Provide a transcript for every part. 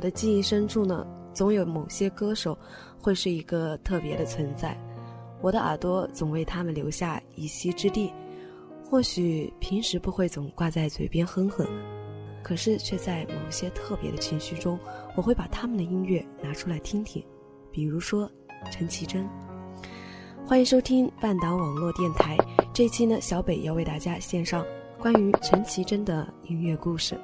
我的记忆深处呢，总有某些歌手会是一个特别的存在，我的耳朵总为他们留下一席之地。或许平时不会总挂在嘴边哼哼，可是却在某些特别的情绪中，我会把他们的音乐拿出来听听。比如说陈绮贞。欢迎收听半岛网络电台，这期呢，小北要为大家献上关于陈绮贞的音乐故事。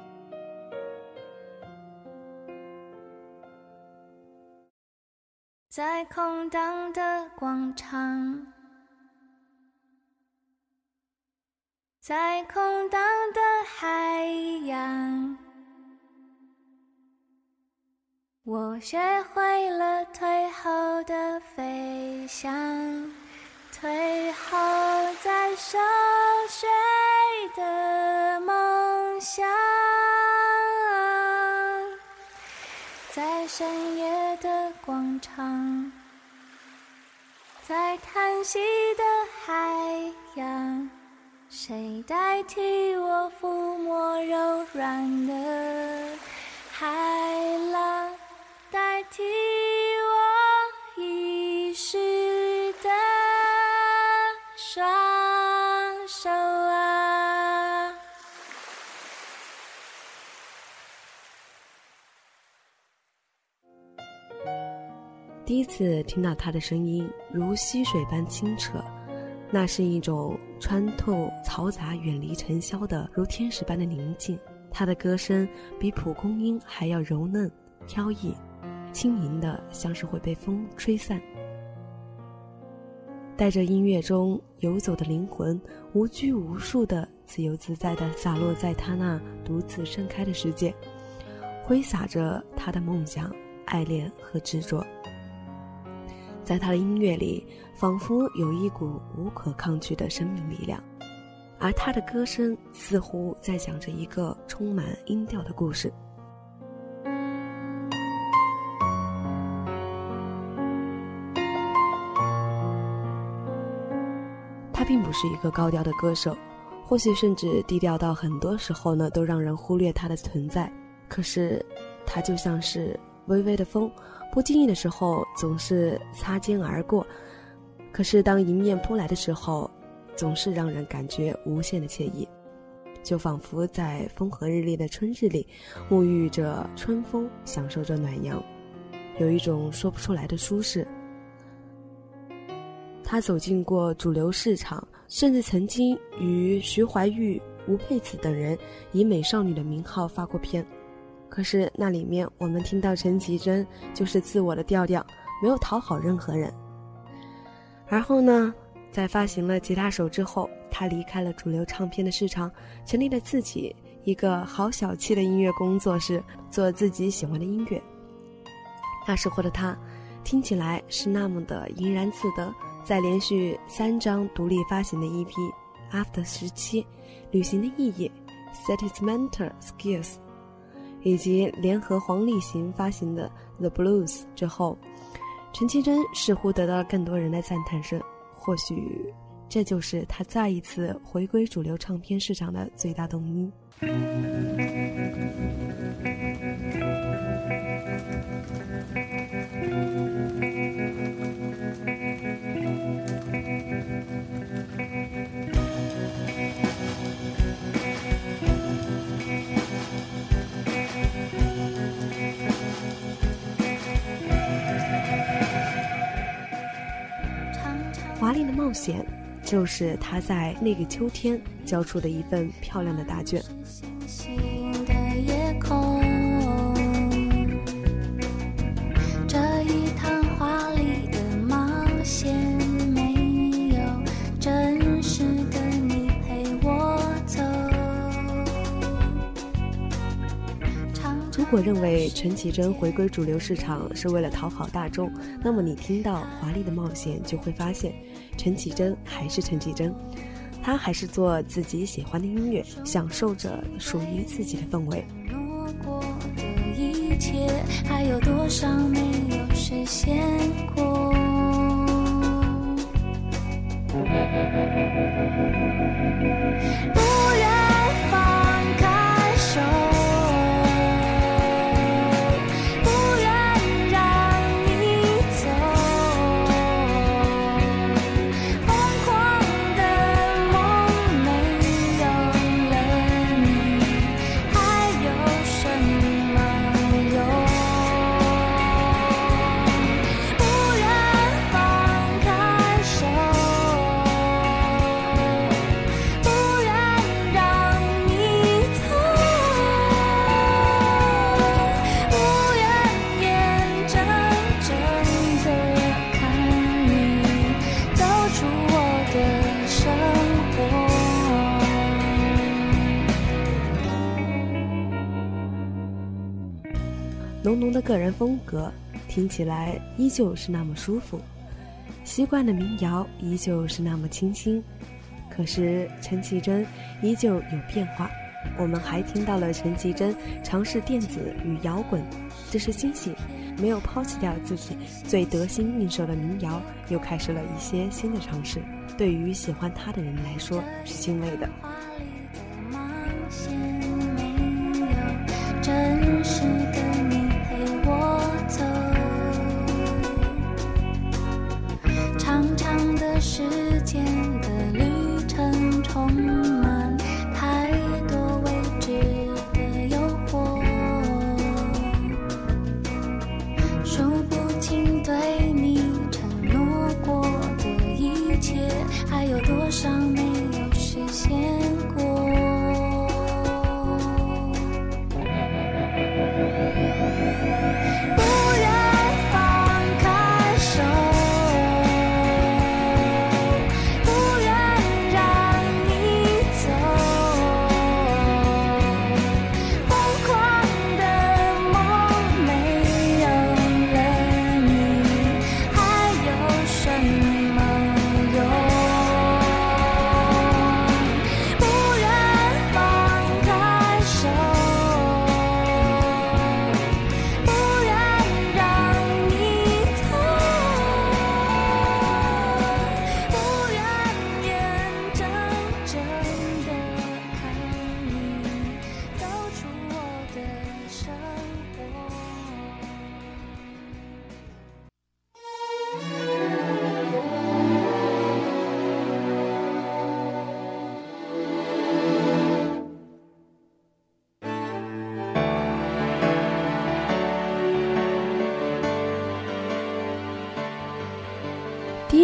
在空荡的广场。在空荡的海洋，我学会了退后的飞翔，退后在熟睡的梦想，在深夜的广场，在叹息的海洋。谁代替我抚摸柔软的海第一次听到他的声音，如溪水般清澈。那是一种穿透嘈杂、远离尘嚣的如天使般的宁静。他的歌声比蒲公英还要柔嫩、飘逸、轻盈的，像是会被风吹散。带着音乐中游走的灵魂，无拘无束的、自由自在的洒落在他那独自盛开的世界，挥洒着他的梦想、爱恋和执着。在他的音乐里，仿佛有一股无可抗拒的生命力量，而他的歌声似乎在讲着一个充满音调的故事。他并不是一个高调的歌手，或许甚至低调到很多时候呢，都让人忽略他的存在。可是，他就像是微微的风。不经意的时候总是擦肩而过，可是当迎面扑来的时候，总是让人感觉无限的惬意，就仿佛在风和日丽的春日里，沐浴着春风，享受着暖阳，有一种说不出来的舒适。他走进过主流市场，甚至曾经与徐怀钰、吴佩慈等人以美少女的名号发过片。可是那里面，我们听到陈绮贞就是自我的调调，没有讨好任何人。而后呢，在发行了吉他手之后，他离开了主流唱片的市场，成立了自己一个好小气的音乐工作室，做自己喜欢的音乐。那时候的他，听起来是那么的怡然自得。在连续三张独立发行的 EP《After 十七》《旅行的意义》《Sentimental Skills》。以及联合黄立行发行的《The Blues》之后，陈绮贞似乎得到了更多人的赞叹声。或许，这就是她再一次回归主流唱片市场的最大动因。冒险，就是他在那个秋天交出的一份漂亮的答卷。如果认为陈绮贞回归主流市场是为了讨好大众，那么你听到《华丽的冒险》就会发现，陈绮贞还是陈绮贞，她还是做自己喜欢的音乐，享受着属于自己的氛围。还有多少没有实现过？的个人风格，听起来依旧是那么舒服。习惯的民谣依旧是那么清新，可是陈绮贞依旧有变化。我们还听到了陈绮贞尝试电子与摇滚，这是欣喜，没有抛弃掉自己最得心应手的民谣，又开始了一些新的尝试。对于喜欢他的人来说，是欣慰的。时间。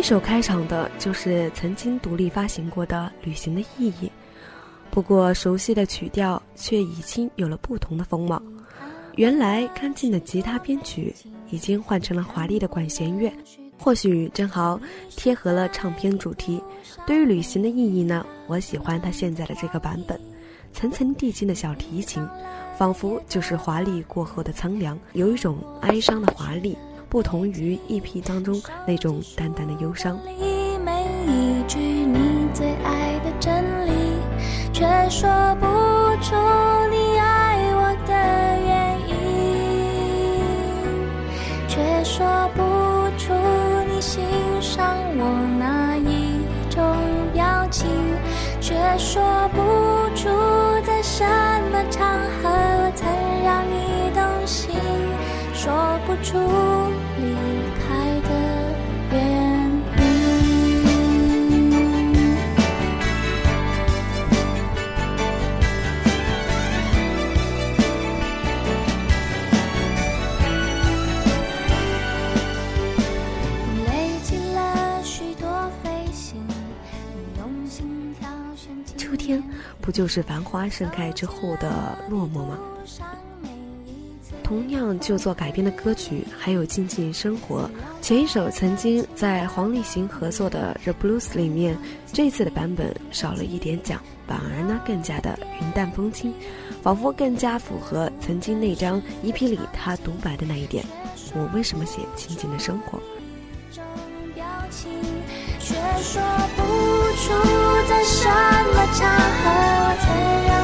首开场的就是曾经独立发行过的《旅行的意义》，不过熟悉的曲调却已经有了不同的风貌。原来干净的吉他编曲已经换成了华丽的管弦乐，或许正好贴合了唱片主题。对于《旅行的意义》呢，我喜欢它现在的这个版本，层层递进的小提琴，仿佛就是华丽过后的苍凉，有一种哀伤的华丽。不同于 EP 当中那种淡淡的忧伤。每一句你最爱的真理，却说不出你爱我的原因，却说不出你欣赏我哪一种表情，却说不出在什么场合我曾让你动心，说不出。不就是繁花盛开之后的落寞吗？同样就做改编的歌曲还有《静静生活》，前一首曾经在黄立行合作的《The Blues》里面，这次的版本少了一点讲，反而呢更加的云淡风轻，仿佛更加符合曾经那张 EP 里他独白的那一点：我为什么写静静的生活？却说不出在什么场合我才让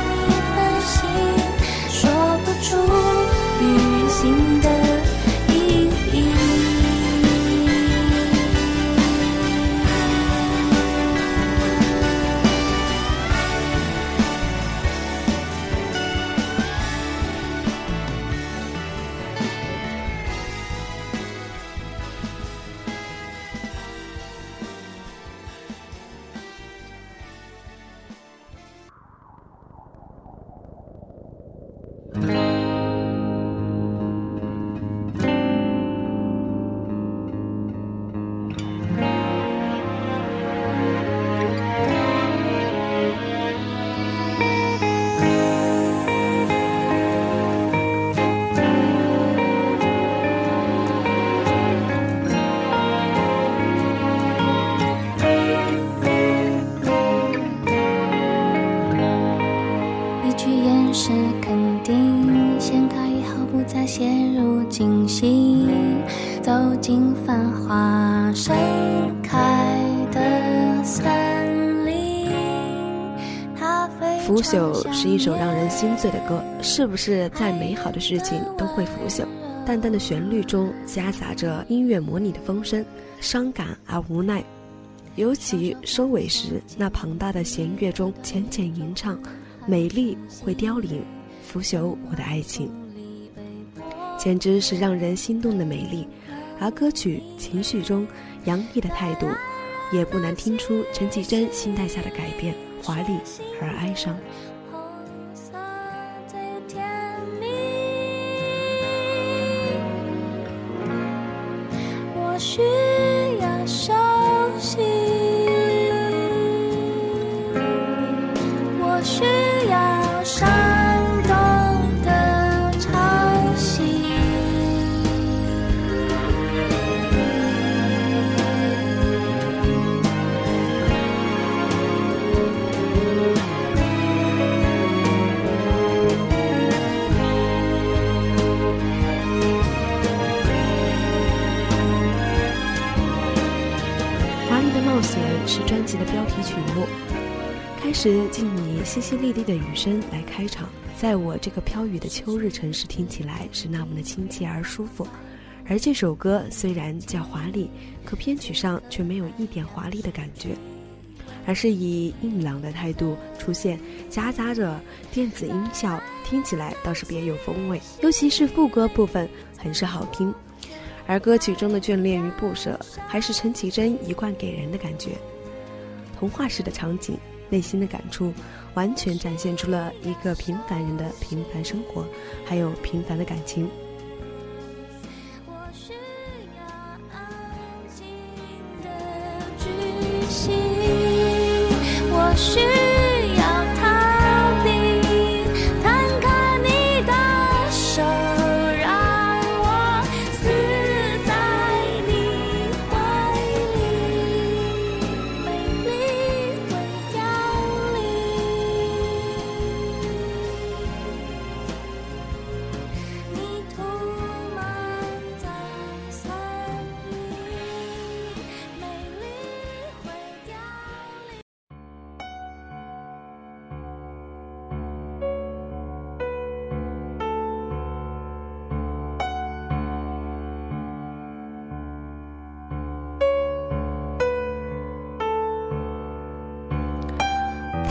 是一首让人心醉的歌，是不是再美好的事情都会腐朽？淡淡的旋律中夹杂着音乐模拟的风声，伤感而无奈。尤其收尾时，那庞大的弦乐中浅浅吟唱：“美丽会凋零，腐朽我的爱情。”简直是让人心动的美丽。而歌曲情绪中洋溢的态度，也不难听出陈绮贞心态下的改变。华丽而哀伤。淅淅沥沥的雨声来开场，在我这个飘雨的秋日城市听起来是那么的亲切而舒服。而这首歌虽然叫华丽，可编曲上却没有一点华丽的感觉，而是以硬朗的态度出现，夹杂着电子音效，听起来倒是别有风味。尤其是副歌部分，很是好听。而歌曲中的眷恋与不舍，还是陈绮贞一贯给人的感觉。童话式的场景，内心的感触，完全展现出了一个平凡人的平凡生活，还有平凡的感情。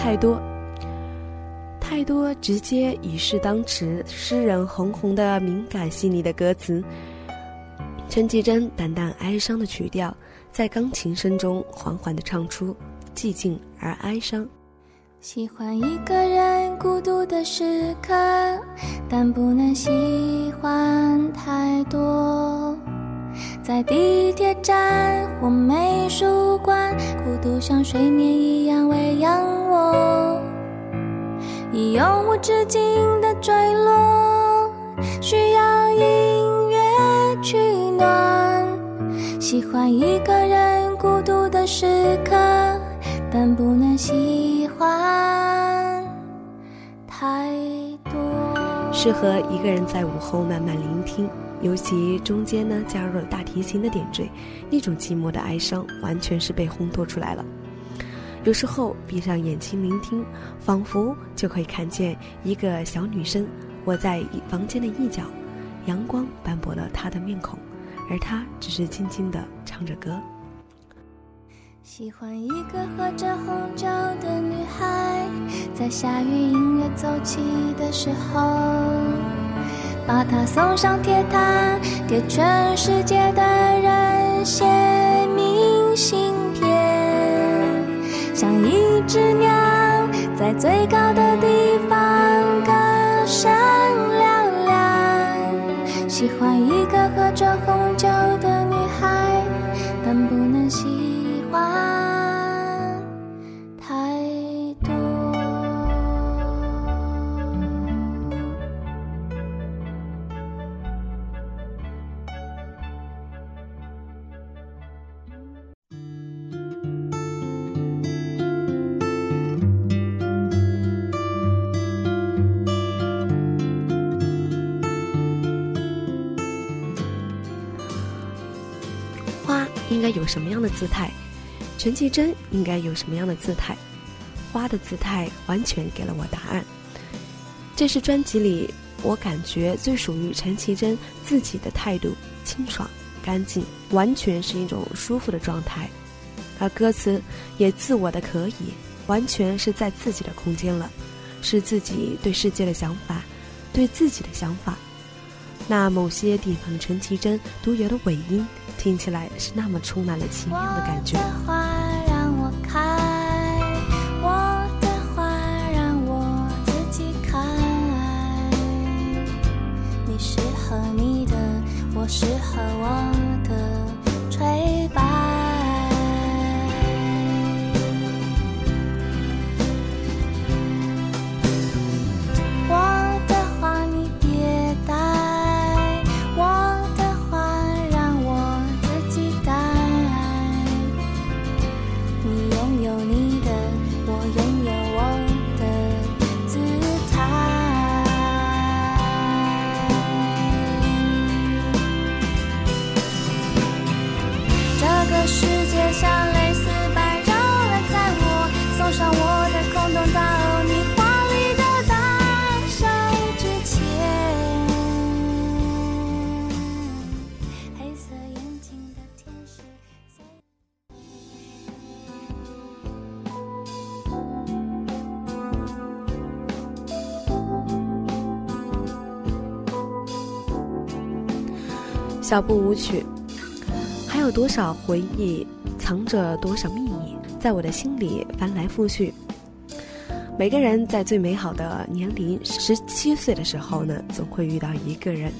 太多，太多直接以示当时诗人红红的敏感细腻的歌词。陈绮贞淡淡哀伤的曲调，在钢琴声中缓缓地唱出，寂静而哀伤。喜欢一个人孤独的时刻，但不能喜欢太多。在地铁站或美术馆，孤独像睡眠一样喂养我，已永无止境的坠落，需要音乐取暖。喜欢一个人孤独的时刻，但不能喜欢太。适合一个人在午后慢慢聆听。尤其中间呢，加入了大提琴的点缀，那种寂寞的哀伤完全是被烘托出来了。有时候闭上眼睛聆听，仿佛就可以看见一个小女生窝在房间的一角，阳光斑驳了她的面孔，而她只是静静地唱着歌。喜欢一个喝着红酒的女孩，在下雨音乐奏起的时候。把她送上铁塔，给全世界的人写明信片，像一只鸟在最高的地方歌声嘹亮。喜欢一个喝着红酒姿态，陈绮贞应该有什么样的姿态，花的姿态完全给了我答案。这是专辑里我感觉最属于陈绮贞自己的态度，清爽、干净，完全是一种舒服的状态。而歌词也自我的可以，完全是在自己的空间了，是自己对世界的想法，对自己的想法。那某些地方陈绮贞独有的尾音，听起来是那么充满了奇妙的感觉。我的花让我开，我的花让我自己开。你适合你的，我适合我小步舞曲，还有多少回忆，藏着多少秘密，在我的心里翻来覆去。每个人在最美好的年龄，十七岁的时候呢，总会遇到一个人，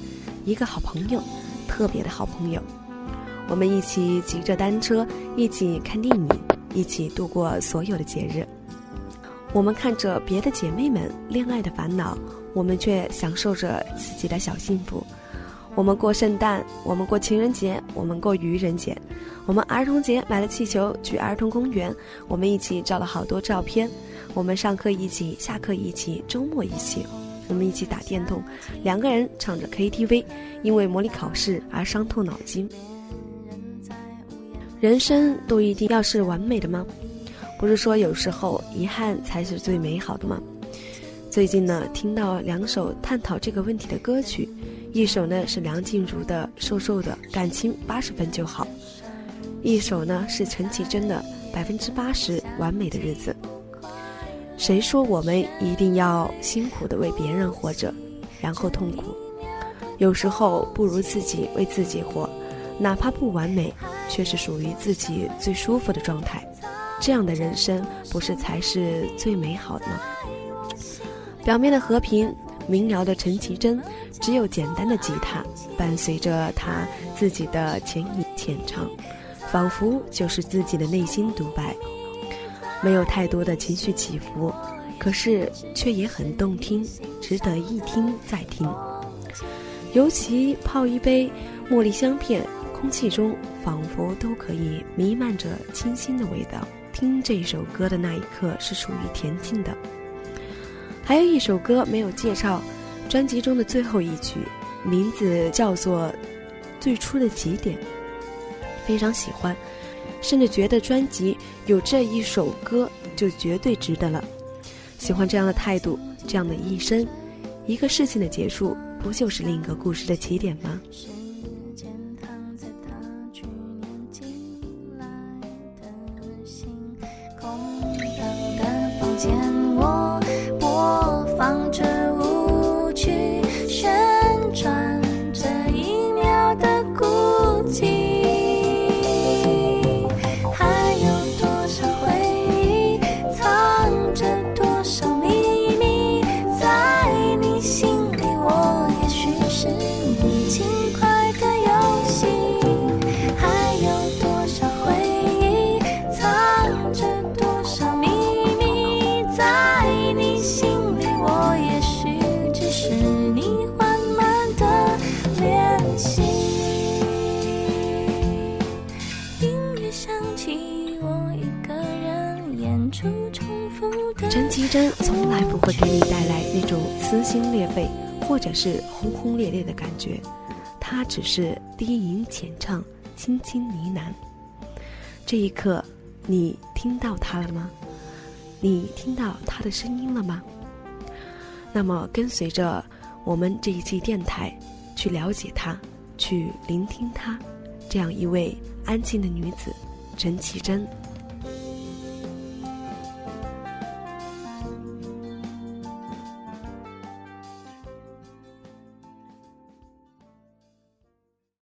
一个好朋友，特别的好朋友。我们一起骑着单车，一起看电影，一起度过所有的节日。我们看着别的姐妹们恋爱的烦恼，我们却享受着自己的小幸福。我们过圣诞，我们过情人节，我们过愚人节，我们儿童节买了气球去儿童公园，我们一起照了好多照片。我们上课一起，下课一起，周末一起，我们一起打电动，两个人唱着 KTV，因为模拟考试而伤透脑筋。人生都一定要是完美的吗？不是说有时候遗憾才是最美好的吗？最近呢，听到两首探讨这个问题的歌曲，一首呢是梁静茹的《瘦瘦的感情八十分就好》，一首呢是陈绮贞的《百分之八十完美的日子》。谁说我们一定要辛苦的为别人活着，然后痛苦？有时候不如自己为自己活，哪怕不完美，却是属于自己最舒服的状态。这样的人生，不是才是最美好的吗？表面的和平，民谣的陈绮贞，只有简单的吉他伴随着她自己的浅吟浅唱，仿佛就是自己的内心独白，没有太多的情绪起伏，可是却也很动听，值得一听再听。尤其泡一杯茉莉香片，空气中仿佛都可以弥漫着清新的味道。听这首歌的那一刻是属于恬静的。还有一首歌没有介绍，专辑中的最后一曲，名字叫做《最初的起点》，非常喜欢，甚至觉得专辑有这一首歌就绝对值得了。喜欢这样的态度，这样的一生，一个事情的结束，不就是另一个故事的起点吗？陈绮贞从来不会给你带来那种撕心裂肺或者是轰轰烈烈的感觉，她只是低吟浅唱，轻轻呢喃。这一刻，你听到她了吗？你听到她的声音了吗？那么，跟随着我们这一期电台，去了解她，去聆听她，这样一位安静的女子，陈绮贞。